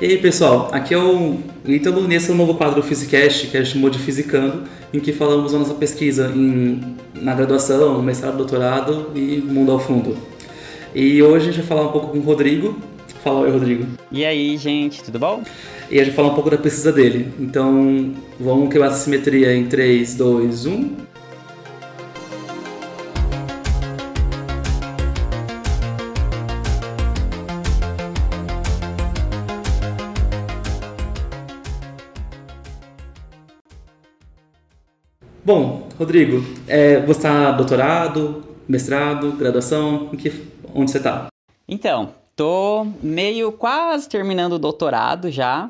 E aí pessoal, aqui é o Ítalo, nesse é o novo quadro Physicast, que a gente chamou de Fisicando, em que falamos da nossa pesquisa em, na graduação, mestrado, doutorado e mundo ao fundo. E hoje a gente vai falar um pouco com o Rodrigo. Fala oi, Rodrigo. E aí, gente, tudo bom? E a gente vai falar um pouco da pesquisa dele. Então, vamos quebrar essa simetria em 3, 2, 1. Bom, Rodrigo, é, você está doutorado, mestrado, graduação? Que, onde você está? Então, tô meio quase terminando o doutorado já.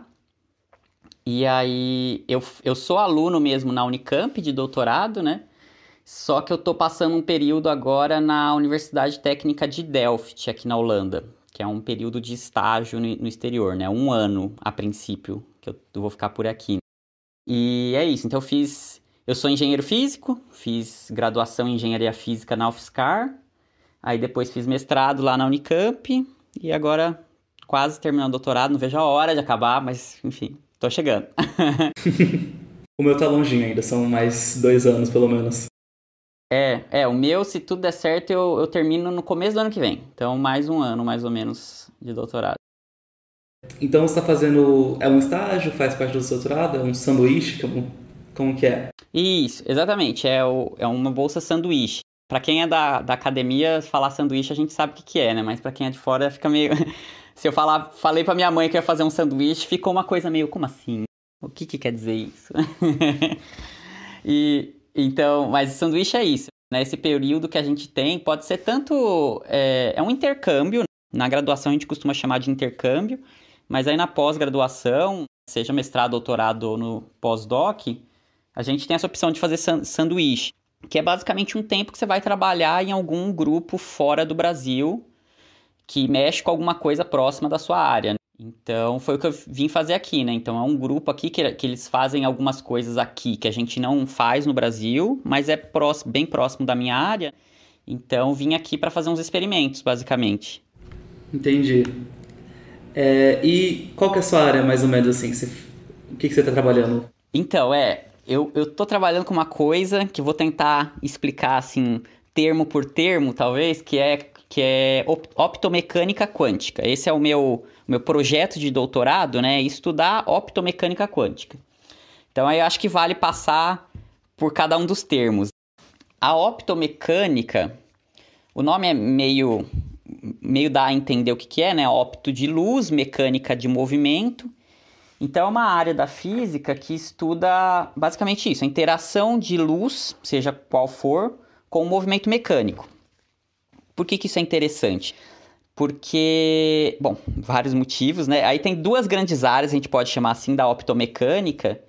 E aí, eu, eu sou aluno mesmo na Unicamp de doutorado, né? Só que eu tô passando um período agora na Universidade Técnica de Delft, aqui na Holanda, que é um período de estágio no exterior, né? Um ano a princípio, que eu vou ficar por aqui. E é isso, então eu fiz eu sou engenheiro físico, fiz graduação em engenharia física na UFSCar, aí depois fiz mestrado lá na Unicamp e agora quase terminando o doutorado, não vejo a hora de acabar, mas enfim, tô chegando. o meu tá longinho ainda, são mais dois anos pelo menos. É, é, o meu, se tudo der certo, eu, eu termino no começo do ano que vem. Então, mais um ano, mais ou menos, de doutorado. Então, você está fazendo. É um estágio? Faz parte do doutorado? É um sanduíche? Como, como que é? Isso, exatamente. É, o, é uma bolsa sanduíche. Para quem é da, da academia, falar sanduíche a gente sabe o que, que é, né? Mas para quem é de fora fica meio. Se eu falar, falei pra minha mãe que ia fazer um sanduíche, ficou uma coisa meio, como assim? O que, que quer dizer isso? e então, mas sanduíche é isso. Né? Esse período que a gente tem pode ser tanto. É, é um intercâmbio. Na graduação a gente costuma chamar de intercâmbio, mas aí na pós-graduação, seja mestrado, doutorado ou no pós-doc, a gente tem essa opção de fazer sanduíche, que é basicamente um tempo que você vai trabalhar em algum grupo fora do Brasil que mexe com alguma coisa próxima da sua área. Então, foi o que eu vim fazer aqui, né? Então, é um grupo aqui que, que eles fazem algumas coisas aqui que a gente não faz no Brasil, mas é próximo, bem próximo da minha área. Então, vim aqui para fazer uns experimentos, basicamente. Entendi. É, e qual que é a sua área, mais ou menos assim? Você, o que, que você está trabalhando? Então, é, eu, eu tô trabalhando com uma coisa que vou tentar explicar assim, termo por termo, talvez, que é, que é optomecânica quântica. Esse é o meu, meu projeto de doutorado, né? Estudar optomecânica quântica. Então aí eu acho que vale passar por cada um dos termos. A optomecânica, o nome é meio meio dá a entender o que, que é, né? Opto de luz, mecânica de movimento. Então, é uma área da física que estuda basicamente isso: a interação de luz, seja qual for, com o movimento mecânico. Por que, que isso é interessante? Porque, bom, vários motivos, né? Aí tem duas grandes áreas, a gente pode chamar assim, da optomecânica,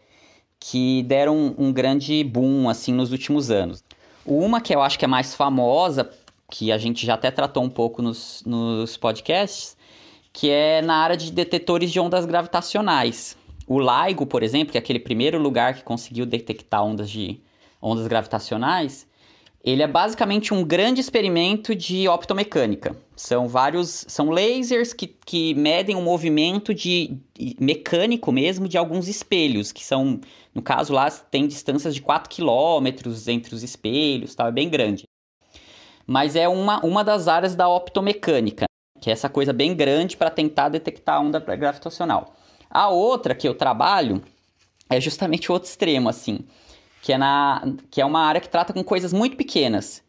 que deram um, um grande boom, assim, nos últimos anos. Uma que eu acho que é mais famosa, que a gente já até tratou um pouco nos, nos podcasts, que é na área de detetores de ondas gravitacionais. O LIGO, por exemplo, que é aquele primeiro lugar que conseguiu detectar ondas de ondas gravitacionais, ele é basicamente um grande experimento de optomecânica. São vários, são lasers que, que medem o movimento de, mecânico mesmo de alguns espelhos, que são, no caso lá, tem distâncias de 4 quilômetros entre os espelhos, tal, é bem grande. Mas é uma, uma das áreas da optomecânica que é essa coisa bem grande para tentar detectar a onda gravitacional. A outra que eu trabalho é justamente o outro extremo, assim, que é, na, que é uma área que trata com coisas muito pequenas.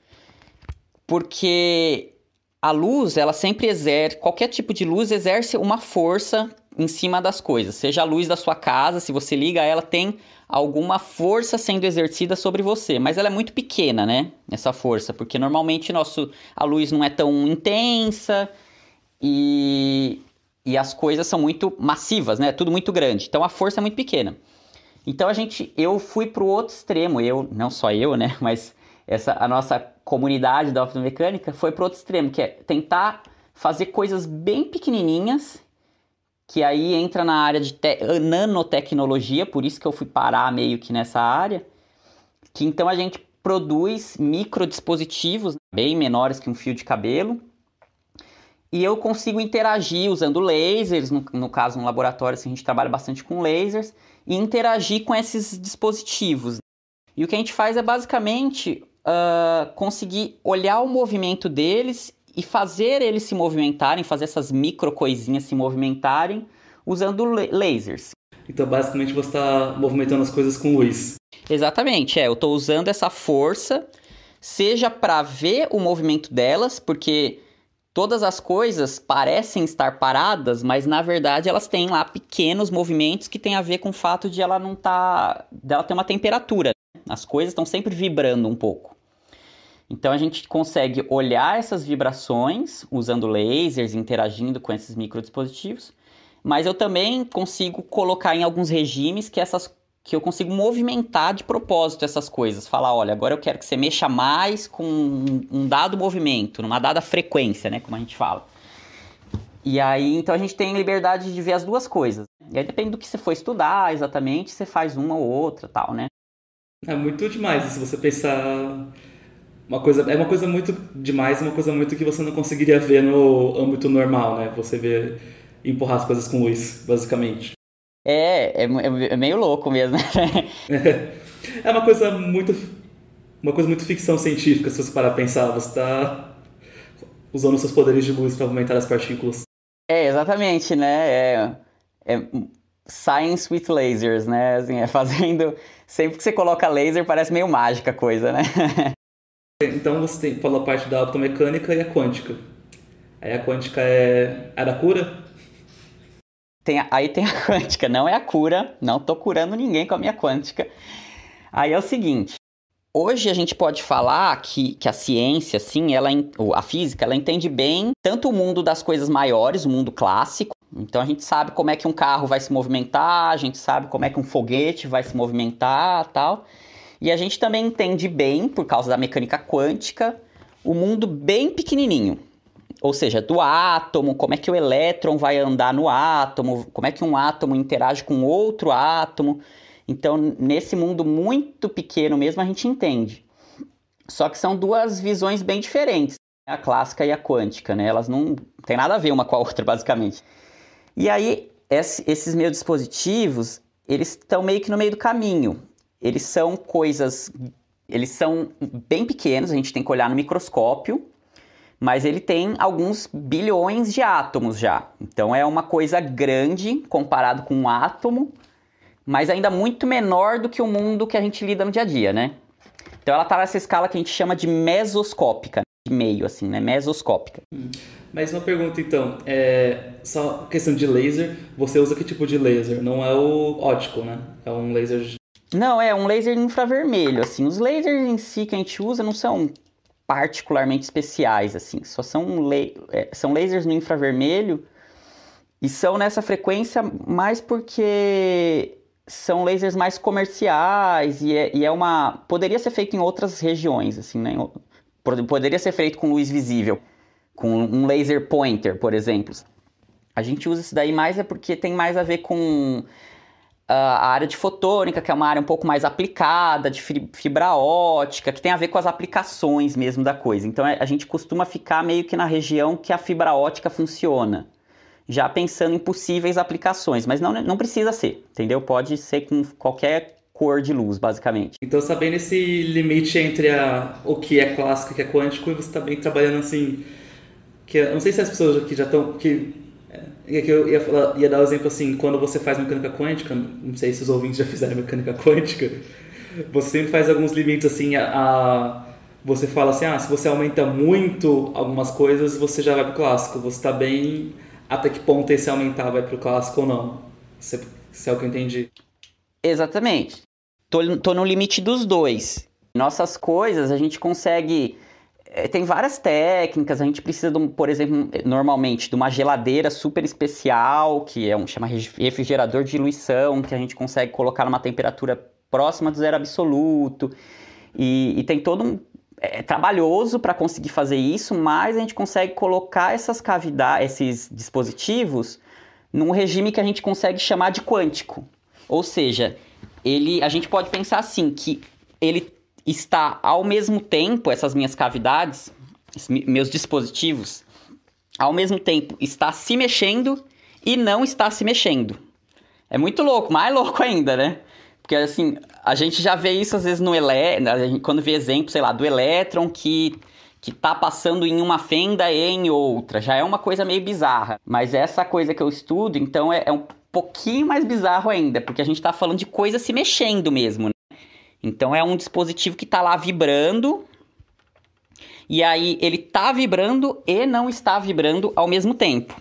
Porque a luz, ela sempre exerce, qualquer tipo de luz exerce uma força em cima das coisas. Seja a luz da sua casa, se você liga ela, tem alguma força sendo exercida sobre você, mas ela é muito pequena, né? Essa força, porque normalmente nosso, a luz não é tão intensa, e, e as coisas são muito massivas, né? Tudo muito grande. Então a força é muito pequena. Então a gente, eu fui para o outro extremo, eu, não só eu, né? Mas essa, a nossa comunidade da optomecânica foi para outro extremo, que é tentar fazer coisas bem pequenininhas, que aí entra na área de nanotecnologia, por isso que eu fui parar meio que nessa área, que então a gente produz microdispositivos bem menores que um fio de cabelo, e eu consigo interagir usando lasers, no, no caso no laboratório assim, a gente trabalha bastante com lasers, e interagir com esses dispositivos. E o que a gente faz é basicamente uh, conseguir olhar o movimento deles e fazer eles se movimentarem, fazer essas micro coisinhas se movimentarem usando lasers. Então, basicamente, você está movimentando as coisas com luz. Exatamente, é. Eu estou usando essa força, seja para ver o movimento delas, porque todas as coisas parecem estar paradas, mas na verdade elas têm lá pequenos movimentos que têm a ver com o fato de ela não tá, dela ter uma temperatura. As coisas estão sempre vibrando um pouco. Então a gente consegue olhar essas vibrações usando lasers, interagindo com esses microdispositivos, mas eu também consigo colocar em alguns regimes que essas que eu consigo movimentar de propósito essas coisas. Falar, olha, agora eu quero que você mexa mais com um dado movimento, numa dada frequência, né, como a gente fala. E aí, então a gente tem liberdade de ver as duas coisas. E aí depende do que você for estudar exatamente, você faz uma ou outra, tal, né? É muito demais se você pensar uma coisa é uma coisa muito demais, uma coisa muito que você não conseguiria ver no âmbito normal, né? Você vê empurrar as coisas com luz, basicamente. É, é, é meio louco mesmo. é uma coisa muito uma coisa muito ficção científica, se você parar a pensar, você está usando seus poderes de luz para aumentar as partículas. É, exatamente, né? É, é science with lasers, né? Assim, é fazendo sempre que você coloca laser parece meio mágica a coisa, né? então você tem, falou a parte da optomecânica e a quântica. Aí a quântica é, é da cura? Tem, aí tem a quântica, não é a cura, não tô curando ninguém com a minha quântica. Aí é o seguinte, hoje a gente pode falar que, que a ciência, sim, ela, a física, ela entende bem tanto o mundo das coisas maiores, o mundo clássico, então a gente sabe como é que um carro vai se movimentar, a gente sabe como é que um foguete vai se movimentar tal. E a gente também entende bem, por causa da mecânica quântica, o mundo bem pequenininho ou seja, do átomo, como é que o elétron vai andar no átomo, como é que um átomo interage com outro átomo. Então, nesse mundo muito pequeno mesmo, a gente entende. Só que são duas visões bem diferentes, a clássica e a quântica, né? Elas não têm nada a ver uma com a outra, basicamente. E aí, esses meus dispositivos, eles estão meio que no meio do caminho. Eles são coisas, eles são bem pequenos, a gente tem que olhar no microscópio, mas ele tem alguns bilhões de átomos já. Então é uma coisa grande comparado com um átomo, mas ainda muito menor do que o mundo que a gente lida no dia a dia, né? Então ela está nessa escala que a gente chama de mesoscópica, de meio assim, né? Mesoscópica. Hum. Mais uma pergunta então, é só questão de laser, você usa que tipo de laser? Não é o ótico, né? É um laser não, é um laser infravermelho, assim. Os lasers em si que a gente usa não são particularmente especiais, assim. Só são, é, são lasers no infravermelho e são nessa frequência mais porque são lasers mais comerciais e é, e é uma... Poderia ser feito em outras regiões, assim, né? Poderia ser feito com luz visível, com um laser pointer, por exemplo. A gente usa isso daí mais é porque tem mais a ver com a área de fotônica, que é uma área um pouco mais aplicada, de fibra ótica, que tem a ver com as aplicações mesmo da coisa. Então é, a gente costuma ficar meio que na região que a fibra ótica funciona, já pensando em possíveis aplicações, mas não, não precisa ser, entendeu? Pode ser com qualquer cor de luz, basicamente. Então, sabendo esse limite entre a, o que é clássico e o que é quântico, você está bem trabalhando assim. Que, não sei se as pessoas aqui já estão. que é que eu ia, falar, ia dar o um exemplo assim, quando você faz mecânica quântica, não sei se os ouvintes já fizeram mecânica quântica, você sempre faz alguns limites assim, a, a você fala assim, ah, se você aumenta muito algumas coisas, você já vai pro clássico. Você está bem até que ponto esse aumentar vai pro clássico ou não. Se, se é o que eu entendi. Exatamente. Tô, tô no limite dos dois. Nossas coisas a gente consegue é, tem várias técnicas, a gente precisa, de, por exemplo, normalmente de uma geladeira super especial, que é um chama refrigerador de diluição, que a gente consegue colocar numa temperatura próxima do zero absoluto. E, e tem todo um. É, é trabalhoso para conseguir fazer isso, mas a gente consegue colocar essas cavidades, esses dispositivos, num regime que a gente consegue chamar de quântico. Ou seja, ele, a gente pode pensar assim, que ele está ao mesmo tempo, essas minhas cavidades, meus dispositivos, ao mesmo tempo está se mexendo e não está se mexendo. É muito louco, mais louco ainda, né? Porque assim, a gente já vê isso às vezes no elétron, quando vê exemplo, sei lá, do elétron que que tá passando em uma fenda e em outra. Já é uma coisa meio bizarra. Mas essa coisa que eu estudo, então, é, é um pouquinho mais bizarro ainda, porque a gente está falando de coisa se mexendo mesmo. Né? Então é um dispositivo que está lá vibrando. E aí ele está vibrando e não está vibrando ao mesmo tempo.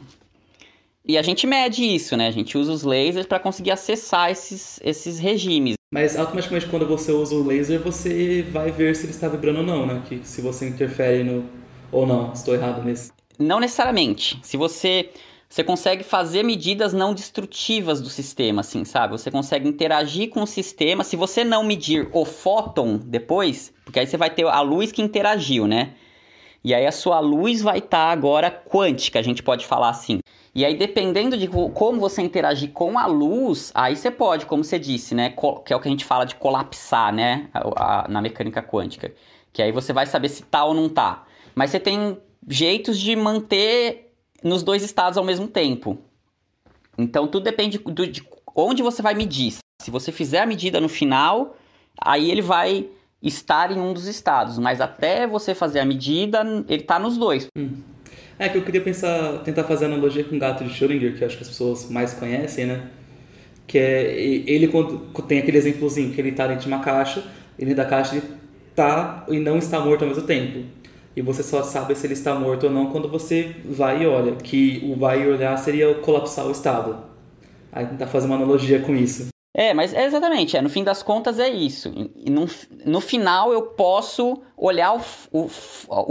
E a gente mede isso, né? A gente usa os lasers para conseguir acessar esses, esses regimes. Mas automaticamente quando você usa o laser, você vai ver se ele está vibrando ou não, né? Que se você interfere no ou não, estou errado nisso. Não necessariamente. Se você você consegue fazer medidas não destrutivas do sistema, assim, sabe? Você consegue interagir com o sistema. Se você não medir o fóton depois, porque aí você vai ter a luz que interagiu, né? E aí a sua luz vai estar tá agora quântica, a gente pode falar assim. E aí, dependendo de como você interagir com a luz, aí você pode, como você disse, né? Que é o que a gente fala de colapsar, né? na mecânica quântica. Que aí você vai saber se tá ou não tá. Mas você tem jeitos de manter nos dois estados ao mesmo tempo. Então tudo depende do, de onde você vai medir. Se você fizer a medida no final, aí ele vai estar em um dos estados. Mas até você fazer a medida, ele está nos dois. Hum. É que eu queria pensar, tentar fazer analogia com o gato de Schrödinger, que acho que as pessoas mais conhecem, né? Que é ele quando tem aquele exemplozinho que ele está dentro de uma caixa, ele da caixa ele tá e não está morto ao mesmo tempo. E você só sabe se ele está morto ou não quando você vai e olha, que o vai e olhar seria colapsar o estado. Aí tentar fazer uma analogia com isso. É, mas é exatamente, é, no fim das contas é isso. No, no final eu posso olhar o, o,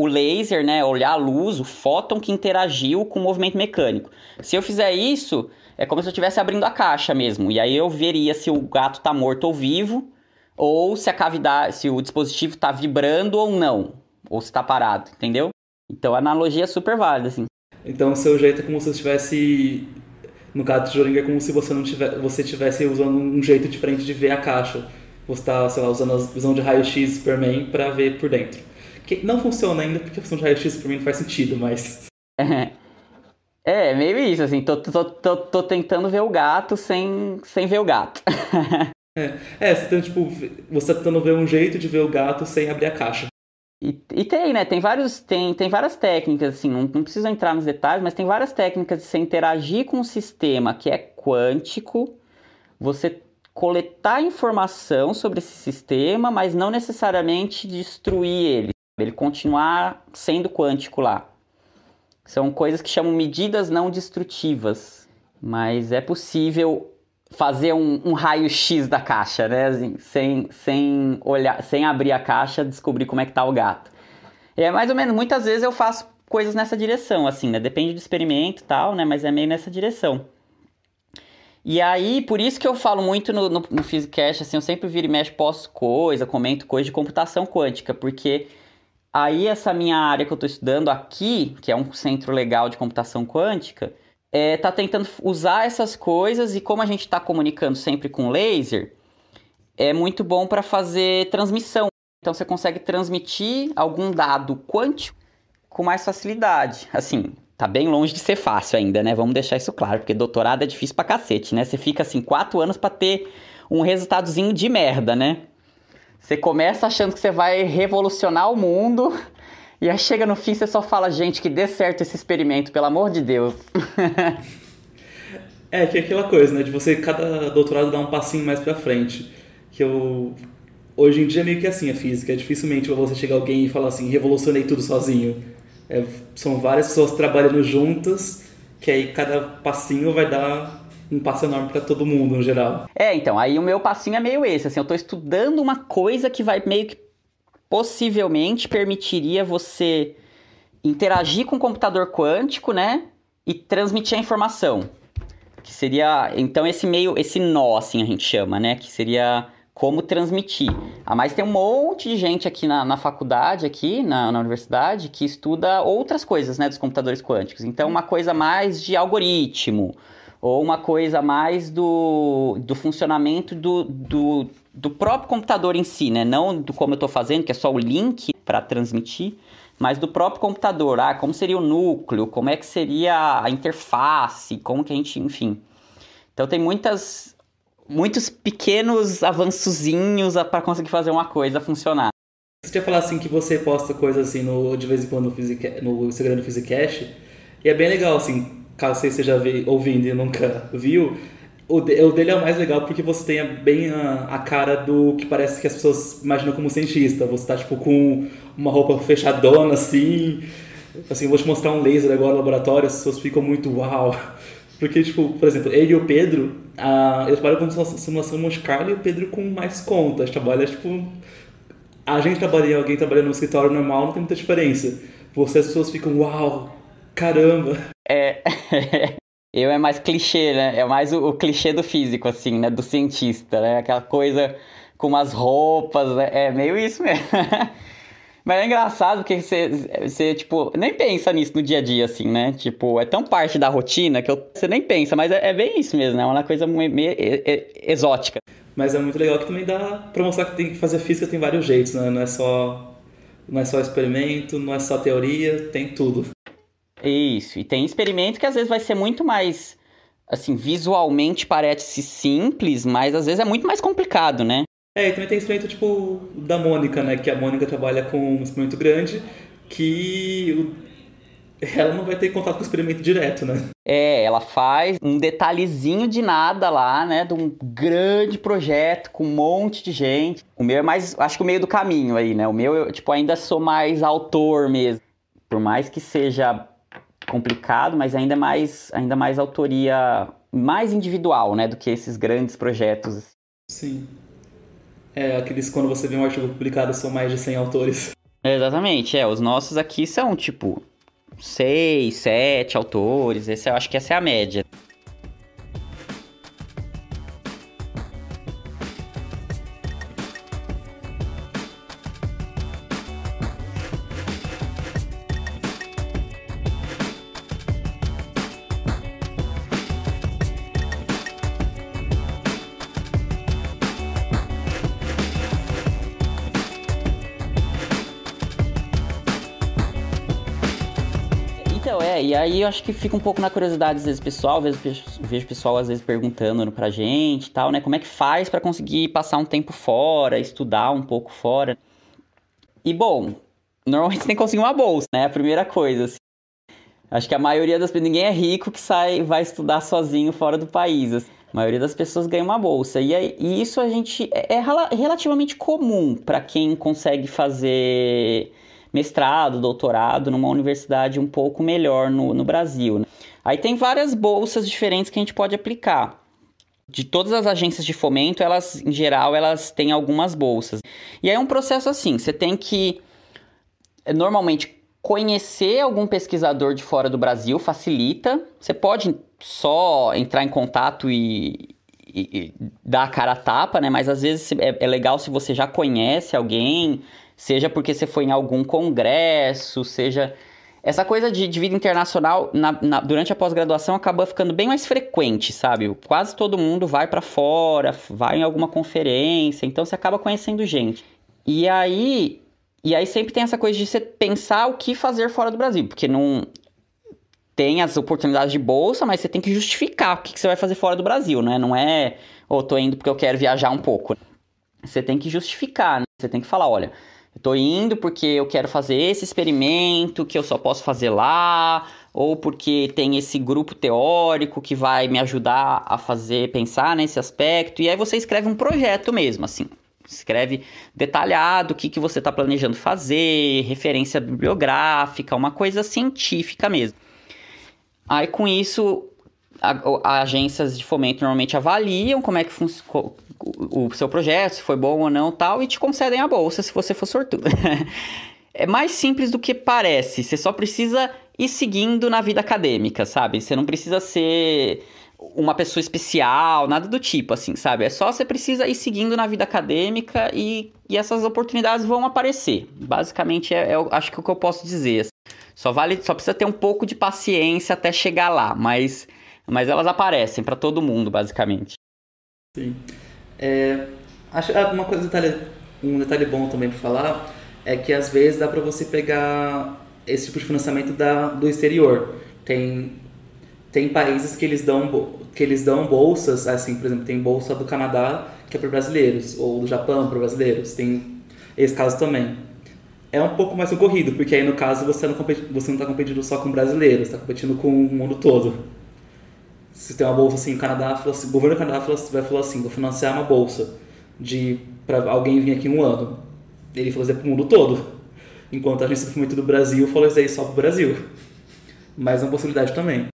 o, laser, né, olhar a luz, o fóton que interagiu com o movimento mecânico. Se eu fizer isso, é como se eu estivesse abrindo a caixa mesmo. E aí eu veria se o gato está morto ou vivo, ou se a cavidade, se o dispositivo está vibrando ou não, ou se está parado, entendeu? Então a analogia é super válida, assim. Então o seu jeito é como se estivesse no caso de Joringa é como se você não tiver, você tivesse usando um jeito diferente de ver a caixa. Você está, sei lá, usando a visão de raio-x Superman para ver por dentro. Que não funciona ainda porque a visão de raio-x Superman não faz sentido, mas... É, meio isso, assim, tô, tô, tô, tô tentando ver o gato sem, sem ver o gato. é, é, você tá, tipo, você tá tentando ver um jeito de ver o gato sem abrir a caixa. E, e, tem, né? Tem, vários, tem, tem várias técnicas, assim, não, não precisa entrar nos detalhes, mas tem várias técnicas de você interagir com um sistema que é quântico, você coletar informação sobre esse sistema, mas não necessariamente destruir ele, ele continuar sendo quântico lá. São coisas que chamam medidas não destrutivas, mas é possível fazer um, um raio-x da caixa, né? Assim, sem, sem olhar, sem abrir a caixa, descobrir como é que tá o gato. É mais ou menos, muitas vezes eu faço coisas nessa direção, assim, né? Depende do experimento e tal, né? Mas é meio nessa direção. E aí, por isso que eu falo muito no, no, no Physicast, assim, eu sempre viro e mexo, posto coisa, comento coisa de computação quântica, porque aí essa minha área que eu estou estudando aqui, que é um centro legal de computação quântica, é, tá tentando usar essas coisas e como a gente está comunicando sempre com laser, é muito bom para fazer transmissão. Então você consegue transmitir algum dado quântico com mais facilidade. Assim, tá bem longe de ser fácil ainda, né? Vamos deixar isso claro, porque doutorado é difícil pra cacete, né? Você fica assim quatro anos para ter um resultadozinho de merda, né? Você começa achando que você vai revolucionar o mundo, e aí chega no fim, você só fala, gente, que dê certo esse experimento, pelo amor de Deus. é, que é aquela coisa, né? De você, cada doutorado, dar um passinho mais pra frente. Que eu. Hoje em dia é meio que assim a física. É dificilmente você chegar alguém e falar assim, revolucionei tudo sozinho. É, são várias pessoas trabalhando juntas, que aí cada passinho vai dar um passo enorme para todo mundo, no geral. É, então, aí o meu passinho é meio esse, assim, eu tô estudando uma coisa que vai meio que possivelmente permitiria você interagir com o computador quântico, né? E transmitir a informação. Que seria, então, esse meio, esse nó, assim a gente chama, né? Que seria como transmitir. Ah, mas tem um monte de gente aqui na, na faculdade, aqui na, na, universidade, que estuda outras coisas, né? Dos computadores quânticos. Então, uma coisa mais de algoritmo, ou uma coisa mais do, do funcionamento do, do, do próprio computador em si, né? Não do como eu estou fazendo, que é só o link para transmitir, mas do próprio computador. Ah, como seria o núcleo, como é que seria a interface, como que a gente, enfim. Então tem muitas, muitos pequenos avançozinhos para conseguir fazer uma coisa funcionar. Você tinha falado assim que você posta coisas assim no, de vez em quando no, no Instagram do Physicast, e é bem legal, assim, caso você esteja ouvindo e nunca viu, o, de, o dele é o mais legal porque você tem bem a, a, cara do que parece que as pessoas imaginam como cientista. Você tá, tipo, com uma roupa fechadona, assim. Assim, vou te mostrar um laser agora no laboratório, as pessoas ficam muito uau. Porque, tipo, por exemplo, ele e o Pedro, a, eu trabalho com simulação Monte Carlo e o Pedro com mais contas. Trabalha, tipo... A gente trabalha, alguém trabalhando no escritório normal, não tem muita diferença. Você, as pessoas ficam, uau, caramba. É... Eu é mais clichê, né? É mais o, o, clichê do físico, assim, né? Do cientista, né? Aquela coisa com umas roupas, né? É meio isso mesmo. Mas é engraçado porque você, você, tipo, nem pensa nisso no dia a dia, assim, né? Tipo, é tão parte da rotina que você nem pensa, mas é, é bem isso mesmo, né? É uma coisa meio, meio exótica. Mas é muito legal que também dá pra mostrar que tem que fazer física tem vários jeitos, né? Não é só, não é só experimento, não é só teoria, tem tudo. Isso, e tem experimento que às vezes vai ser muito mais, assim, visualmente parece simples, mas às vezes é muito mais complicado, né? É, e também tem experimento tipo da Mônica, né? Que a Mônica trabalha com um experimento grande que ela não vai ter contato com o experimento direto, né? É, ela faz um detalhezinho de nada lá, né? De um grande projeto com um monte de gente. O meu é mais, acho que o meio do caminho aí, né? O meu, eu, tipo, ainda sou mais autor mesmo. Por mais que seja complicado, mas ainda mais, ainda mais autoria mais individual, né, do que esses grandes projetos. Sim. É, aqueles quando você vê um artigo publicado são mais de 100 autores. exatamente, é, os nossos aqui são tipo seis, sete autores, esse, eu acho que essa é a média. Acho que fica um pouco na curiosidade às vezes pessoal, vejo, vejo pessoal às vezes perguntando pra gente e tal, né? Como é que faz para conseguir passar um tempo fora, estudar um pouco fora? E bom, normalmente você tem que conseguir uma bolsa, né? A primeira coisa, assim. Acho que a maioria das pessoas, ninguém é rico que sai vai estudar sozinho fora do país. Assim. A maioria das pessoas ganha uma bolsa. E, e isso a gente é, é relativamente comum para quem consegue fazer mestrado, doutorado numa universidade um pouco melhor no, no Brasil. Né? Aí tem várias bolsas diferentes que a gente pode aplicar. De todas as agências de fomento, elas, em geral, elas têm algumas bolsas. E aí é um processo assim, você tem que eh, normalmente conhecer algum pesquisador de fora do Brasil facilita. Você pode só entrar em contato e, e, e dar a cara a tapa, né? Mas às vezes é, é legal se você já conhece alguém, seja porque você foi em algum congresso, seja. Essa coisa de, de vida internacional na, na, durante a pós-graduação acaba ficando bem mais frequente, sabe? Quase todo mundo vai para fora, vai em alguma conferência, então você acaba conhecendo gente. E aí, e aí sempre tem essa coisa de você pensar o que fazer fora do Brasil, porque não tem as oportunidades de bolsa, mas você tem que justificar o que, que você vai fazer fora do Brasil, né? Não é, ou oh, tô indo porque eu quero viajar um pouco. Você tem que justificar, né? Você tem que falar, olha, eu tô indo porque eu quero fazer esse experimento que eu só posso fazer lá, ou porque tem esse grupo teórico que vai me ajudar a fazer, pensar nesse aspecto. E aí você escreve um projeto mesmo, assim. Escreve detalhado o que, que você está planejando fazer, referência bibliográfica, uma coisa científica mesmo. Aí com isso, a, agências de fomento normalmente avaliam como é que funciona o seu projeto, se foi bom ou não tal, e te concedem a bolsa se você for sortudo. é mais simples do que parece. Você só precisa ir seguindo na vida acadêmica, sabe? Você não precisa ser uma pessoa especial, nada do tipo, assim, sabe? É só você precisa ir seguindo na vida acadêmica e, e essas oportunidades vão aparecer. Basicamente, é, é, acho que é o que eu posso dizer. Só vale, só precisa ter um pouco de paciência até chegar lá, mas, mas elas aparecem para todo mundo, basicamente. Sim. É, acho ah, uma coisa, um detalhe bom também para falar é que às vezes dá para você pegar esse tipo de financiamento da, do exterior. Tem, tem países que eles dão que eles dão bolsas, assim, por exemplo, tem bolsa do Canadá que é para brasileiros, ou do Japão para brasileiros, tem esse caso também. É um pouco mais concorrido, porque aí no caso você não você não está competindo só com brasileiros, está competindo com o mundo todo. Se tem uma bolsa assim, o Canadá, assim, o governo do Canadá vai falar assim, vou financiar uma bolsa de para alguém vir aqui um ano. Ele falou isso para o mundo todo. Enquanto a agência do fomento do Brasil falou isso aí só para o Brasil. Mas é uma possibilidade também.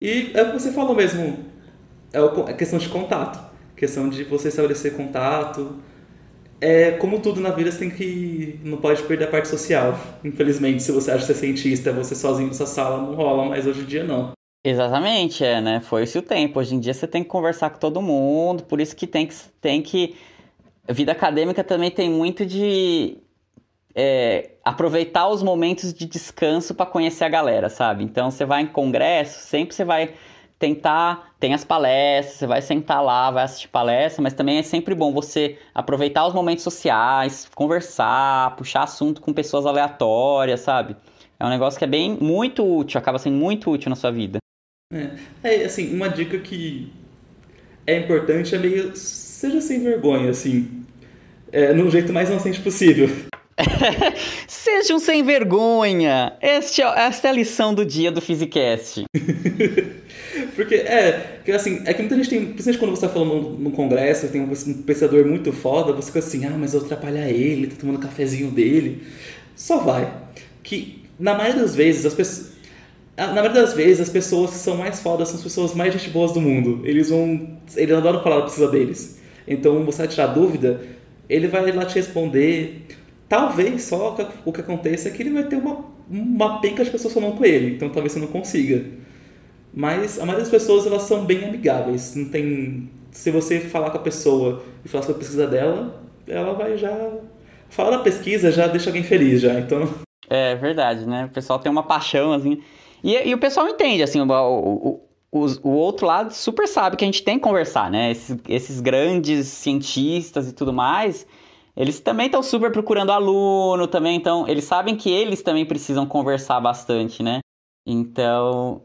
E é o que você falou mesmo, é a questão de contato, questão de você estabelecer contato. É como tudo na vida, você tem que não pode perder a parte social. Infelizmente, se você acha que você é cientista, você sozinho nessa sala não rola, mas hoje em dia não. Exatamente, é, né? Foi esse o tempo. Hoje em dia você tem que conversar com todo mundo, por isso que tem que tem que vida acadêmica também tem muito de é, aproveitar os momentos de descanso para conhecer a galera, sabe? Então você vai em congresso, sempre você vai tentar, tem as palestras, você vai sentar lá, vai assistir palestra, mas também é sempre bom você aproveitar os momentos sociais, conversar, puxar assunto com pessoas aleatórias, sabe? É um negócio que é bem muito útil, acaba sendo muito útil na sua vida. É, é assim, uma dica que é importante é meio seja sem vergonha, assim, é, no jeito mais inocente possível. Seja um sem vergonha! Este, é, esta é a lição do dia do Physicast. porque, é, que, assim, é que muita gente tem, principalmente quando você está falando num, congresso, tem um, um pensador muito foda, você fica assim, ah, mas eu atrapalhar ele, tá tomando cafezinho dele. Só vai. Que, na maioria das vezes, as pessoas... Na maioria das vezes, as pessoas que são mais fodas são as pessoas mais gente boas do mundo. Eles vão... Eles adoram falar precisa deles. Então, você vai tirar dúvida, ele vai lá te responder Talvez só o que aconteça é que ele vai ter uma, uma penca de pessoas falando com ele, então talvez você não consiga. Mas a maioria das pessoas elas são bem amigáveis. Não tem, se você falar com a pessoa e falar sobre a pesquisa dela, ela vai já falar da pesquisa já deixa alguém feliz já. Então é verdade, né? O pessoal tem uma paixão assim. E, e o pessoal entende assim, o, o, o, o, outro lado super sabe que a gente tem que conversar, né? Esses, esses grandes cientistas e tudo mais eles também estão super procurando aluno, também então eles sabem que eles também precisam conversar bastante, né? Então,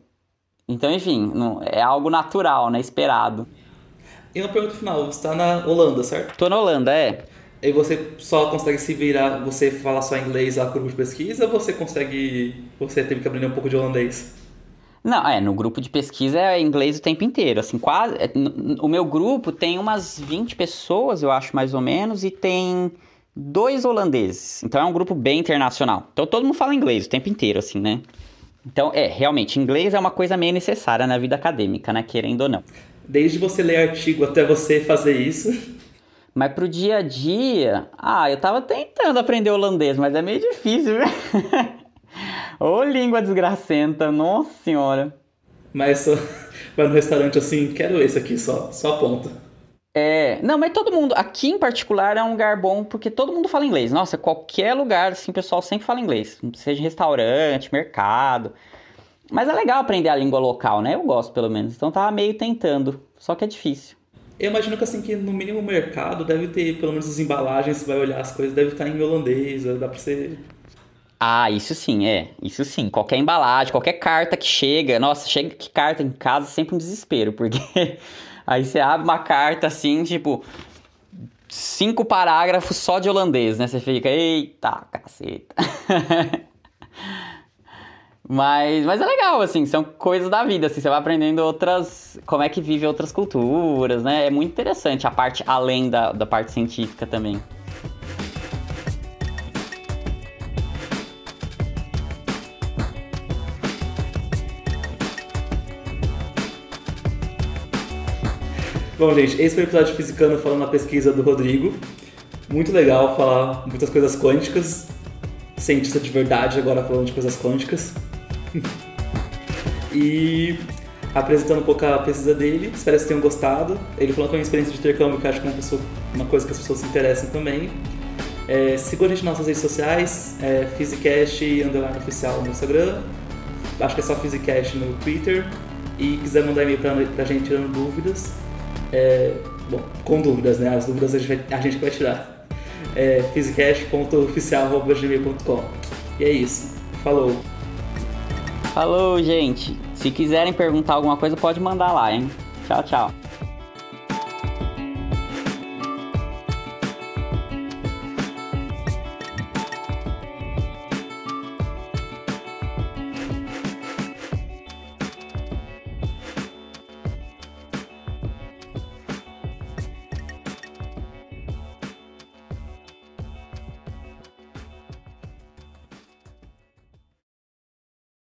então enfim, não, é algo natural, né? Esperado. E uma pergunta final, você está na Holanda, certo? Tô na Holanda, é. E você só consegue se virar, você fala só inglês lá grupo de pesquisa ou você consegue, você teve que aprender um pouco de holandês? Não, é, no grupo de pesquisa é inglês o tempo inteiro, assim, quase... É, o meu grupo tem umas 20 pessoas, eu acho, mais ou menos, e tem dois holandeses. Então é um grupo bem internacional. Então todo mundo fala inglês o tempo inteiro, assim, né? Então, é, realmente, inglês é uma coisa meio necessária na vida acadêmica, né? Querendo ou não. Desde você ler artigo até você fazer isso. Mas pro dia a dia, ah, eu tava tentando aprender holandês, mas é meio difícil, viu? Ô língua desgracenta, nossa senhora. Mas só vai no restaurante assim, quero esse aqui só, só aponta. É, não, mas todo mundo, aqui em particular é um lugar bom porque todo mundo fala inglês. Nossa, qualquer lugar, assim, o pessoal sempre fala inglês. Seja restaurante, mercado. Mas é legal aprender a língua local, né? Eu gosto, pelo menos. Então tava meio tentando, só que é difícil. Eu imagino que assim, que no mínimo o mercado deve ter, pelo menos as embalagens, você vai olhar as coisas, deve estar em holandês, dá pra você ah, isso sim, é. Isso sim. Qualquer embalagem, qualquer carta que chega. Nossa, chega que carta em casa sempre um desespero, porque aí você abre uma carta assim, tipo, cinco parágrafos só de holandês, né? Você fica, eita, caceta. mas, mas é legal, assim, são coisas da vida, assim, você vai aprendendo outras. como é que vive outras culturas, né? É muito interessante a parte além da, da parte científica também. Bom, gente, esse foi o episódio de Fisicano falando na pesquisa do Rodrigo. Muito legal falar muitas coisas quânticas. Cientista de verdade agora falando de coisas quânticas. e apresentando um pouco a pesquisa dele. Espero que vocês tenham gostado. Ele falou que é uma experiência de intercâmbio que acho que é uma, pessoa, uma coisa que as pessoas se interessam também. É, a gente nas nossas redes sociais, é, Physicast underline oficial no Instagram. Acho que é só Physicast no Twitter. E quiser mandar e-mail pra, pra gente tirando dúvidas, é, bom, com dúvidas, né? As dúvidas a gente, vai, a gente vai tirar. é physicast.oficial.gmail.com. E é isso. Falou. Falou, gente. Se quiserem perguntar alguma coisa, pode mandar lá, hein? Tchau, tchau.